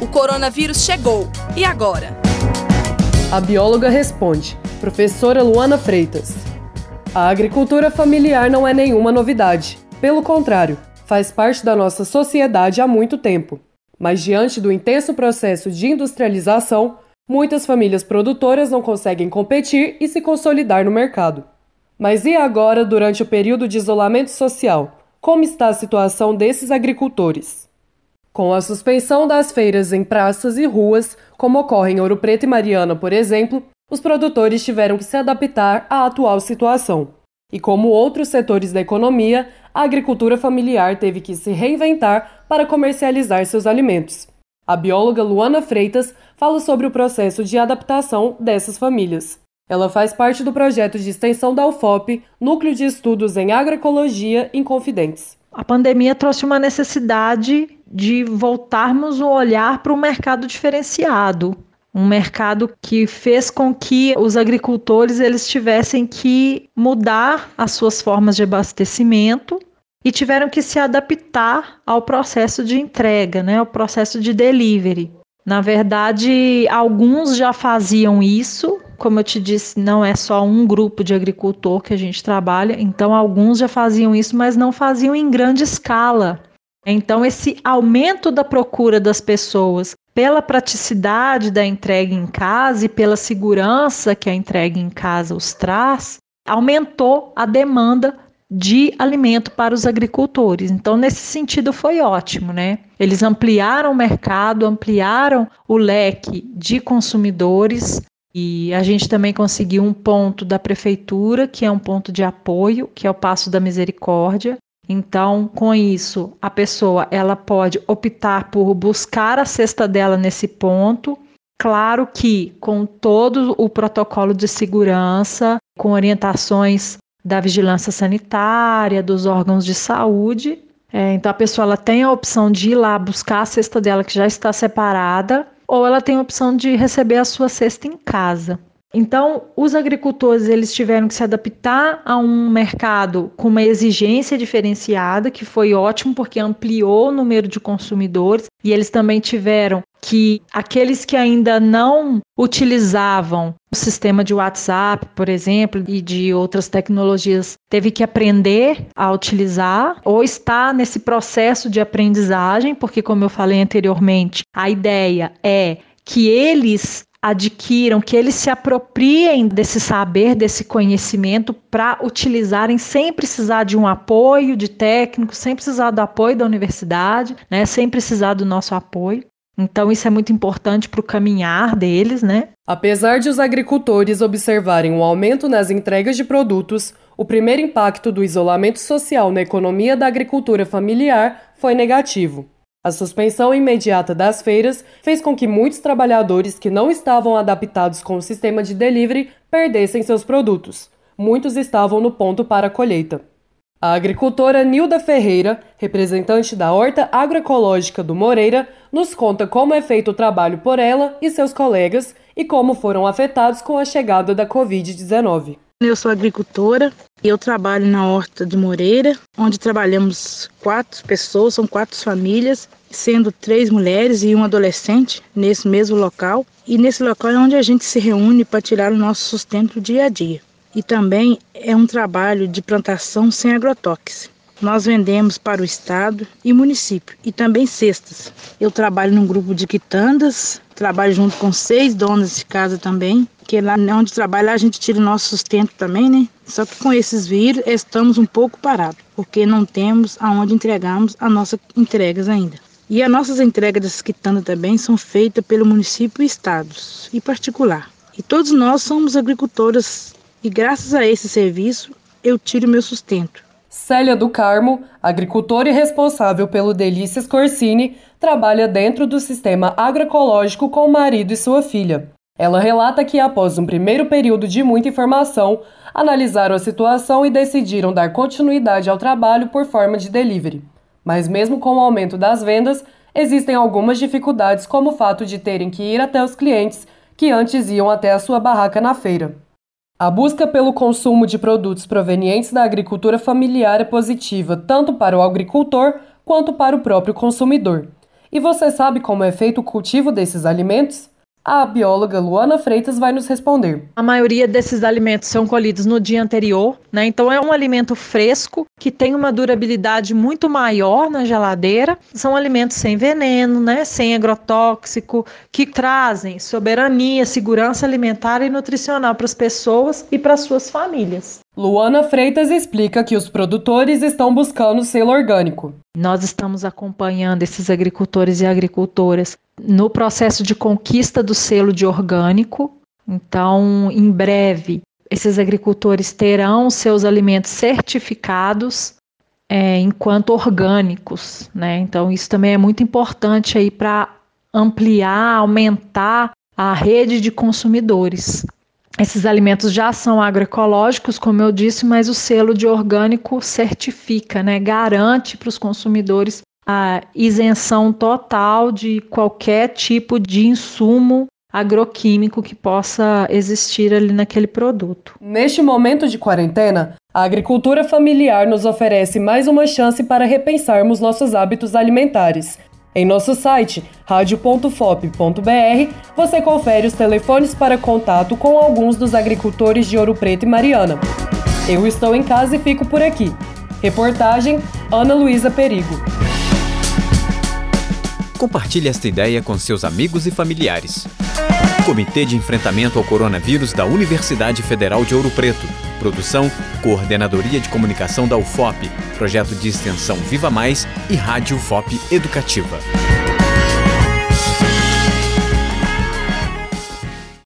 O coronavírus chegou. E agora? A bióloga responde, professora Luana Freitas. A agricultura familiar não é nenhuma novidade. Pelo contrário, faz parte da nossa sociedade há muito tempo. Mas diante do intenso processo de industrialização, muitas famílias produtoras não conseguem competir e se consolidar no mercado. Mas e agora, durante o período de isolamento social? Como está a situação desses agricultores? Com a suspensão das feiras em praças e ruas, como ocorre em Ouro Preto e Mariana, por exemplo, os produtores tiveram que se adaptar à atual situação. E como outros setores da economia, a agricultura familiar teve que se reinventar para comercializar seus alimentos. A bióloga Luana Freitas fala sobre o processo de adaptação dessas famílias. Ela faz parte do projeto de extensão da UFOP, Núcleo de Estudos em Agroecologia em Confidentes. A pandemia trouxe uma necessidade de voltarmos o olhar para um mercado diferenciado, um mercado que fez com que os agricultores eles tivessem que mudar as suas formas de abastecimento e tiveram que se adaptar ao processo de entrega, né, ao processo de delivery. Na verdade, alguns já faziam isso, como eu te disse, não é só um grupo de agricultor que a gente trabalha, então alguns já faziam isso, mas não faziam em grande escala. Então, esse aumento da procura das pessoas pela praticidade da entrega em casa e pela segurança que a entrega em casa os traz, aumentou a demanda de alimento para os agricultores. Então, nesse sentido, foi ótimo, né? Eles ampliaram o mercado, ampliaram o leque de consumidores. E a gente também conseguiu um ponto da prefeitura, que é um ponto de apoio, que é o Passo da Misericórdia, então, com isso, a pessoa ela pode optar por buscar a cesta dela nesse ponto. Claro que com todo o protocolo de segurança, com orientações da vigilância sanitária, dos órgãos de saúde. É, então a pessoa ela tem a opção de ir lá buscar a cesta dela que já está separada, ou ela tem a opção de receber a sua cesta em casa. Então, os agricultores eles tiveram que se adaptar a um mercado com uma exigência diferenciada, que foi ótimo porque ampliou o número de consumidores, e eles também tiveram que aqueles que ainda não utilizavam o sistema de WhatsApp, por exemplo, e de outras tecnologias, teve que aprender a utilizar ou está nesse processo de aprendizagem, porque como eu falei anteriormente, a ideia é que eles adquiram, que eles se apropriem desse saber, desse conhecimento para utilizarem sem precisar de um apoio de técnico, sem precisar do apoio da universidade, né, sem precisar do nosso apoio. Então isso é muito importante para o caminhar deles, né? Apesar de os agricultores observarem um aumento nas entregas de produtos, o primeiro impacto do isolamento social na economia da agricultura familiar foi negativo. A suspensão imediata das feiras fez com que muitos trabalhadores que não estavam adaptados com o sistema de delivery perdessem seus produtos. Muitos estavam no ponto para a colheita. A agricultora Nilda Ferreira, representante da Horta Agroecológica do Moreira, nos conta como é feito o trabalho por ela e seus colegas e como foram afetados com a chegada da Covid-19. Eu sou agricultora e eu trabalho na Horta de Moreira, onde trabalhamos quatro pessoas, são quatro famílias, sendo três mulheres e um adolescente nesse mesmo local. E nesse local é onde a gente se reúne para tirar o nosso sustento dia a dia. E também é um trabalho de plantação sem agrotóxico. Nós vendemos para o estado e município e também cestas. Eu trabalho num grupo de quitandas, trabalho junto com seis donas de casa também, que lá onde trabalha a gente tira o nosso sustento também, né? Só que com esses vírus estamos um pouco parados, porque não temos aonde entregarmos as nossas entregas ainda. E as nossas entregas dessas quitandas também são feitas pelo município e estados, e particular. E todos nós somos agricultoras e graças a esse serviço eu tiro meu sustento. Célia do Carmo, agricultora e responsável pelo Delícias Corsini, trabalha dentro do sistema agroecológico com o marido e sua filha. Ela relata que, após um primeiro período de muita informação, analisaram a situação e decidiram dar continuidade ao trabalho por forma de delivery. Mas, mesmo com o aumento das vendas, existem algumas dificuldades, como o fato de terem que ir até os clientes que antes iam até a sua barraca na feira. A busca pelo consumo de produtos provenientes da agricultura familiar é positiva tanto para o agricultor quanto para o próprio consumidor. E você sabe como é feito o cultivo desses alimentos? A bióloga Luana Freitas vai nos responder. A maioria desses alimentos são colhidos no dia anterior, né? Então é um alimento fresco que tem uma durabilidade muito maior na geladeira. São alimentos sem veneno, né? Sem agrotóxico, que trazem soberania, segurança alimentar e nutricional para as pessoas e para suas famílias. Luana Freitas explica que os produtores estão buscando selo orgânico. Nós estamos acompanhando esses agricultores e agricultoras no processo de conquista do selo de orgânico. Então, em breve, esses agricultores terão seus alimentos certificados é, enquanto orgânicos, né? Então, isso também é muito importante aí para ampliar, aumentar a rede de consumidores. Esses alimentos já são agroecológicos, como eu disse, mas o selo de orgânico certifica, né, garante para os consumidores a isenção total de qualquer tipo de insumo agroquímico que possa existir ali naquele produto. Neste momento de quarentena, a agricultura familiar nos oferece mais uma chance para repensarmos nossos hábitos alimentares em nosso site radio.fop.br você confere os telefones para contato com alguns dos agricultores de Ouro Preto e Mariana. Eu estou em casa e fico por aqui. Reportagem Ana Luísa Perigo. Compartilhe esta ideia com seus amigos e familiares. Comitê de Enfrentamento ao Coronavírus da Universidade Federal de Ouro Preto. Produção, Coordenadoria de Comunicação da UFOP, Projeto de Extensão Viva Mais e Rádio UFOP Educativa.